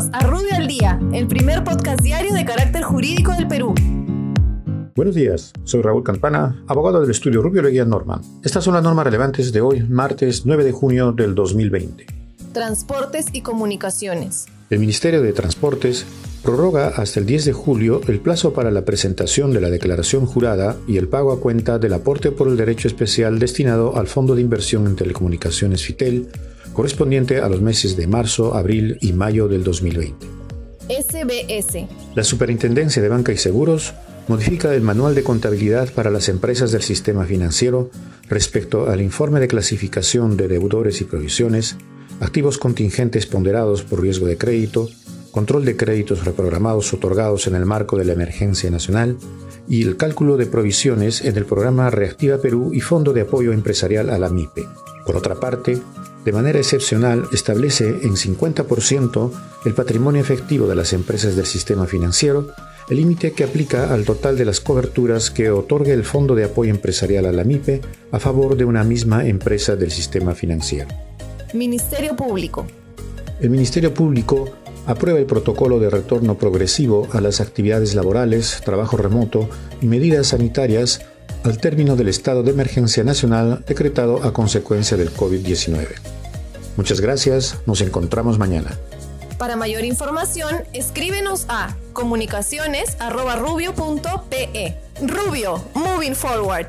Bienvenidos a Rubio al Día, el primer podcast diario de carácter jurídico del Perú. Buenos días, soy Raúl Campana, abogado del estudio Rubio Leguía Norman. Estas son las normas relevantes de hoy, martes 9 de junio del 2020. Transportes y comunicaciones. El Ministerio de Transportes prorroga hasta el 10 de julio el plazo para la presentación de la declaración jurada y el pago a cuenta del aporte por el derecho especial destinado al Fondo de Inversión en Telecomunicaciones FITEL, correspondiente a los meses de marzo, abril y mayo del 2020. SBS. La Superintendencia de Banca y Seguros modifica el manual de contabilidad para las empresas del sistema financiero respecto al informe de clasificación de deudores y provisiones, activos contingentes ponderados por riesgo de crédito, control de créditos reprogramados otorgados en el marco de la emergencia nacional y el cálculo de provisiones en el programa Reactiva Perú y Fondo de Apoyo Empresarial a la MIPE. Por otra parte, de manera excepcional establece en 50% el patrimonio efectivo de las empresas del sistema financiero, el límite que aplica al total de las coberturas que otorgue el Fondo de Apoyo Empresarial a la MIPE a favor de una misma empresa del sistema financiero. Ministerio Público. El Ministerio Público aprueba el protocolo de retorno progresivo a las actividades laborales, trabajo remoto y medidas sanitarias al término del estado de emergencia nacional decretado a consecuencia del COVID-19. Muchas gracias, nos encontramos mañana. Para mayor información, escríbenos a comunicaciones.rubio.pe. Rubio, moving forward.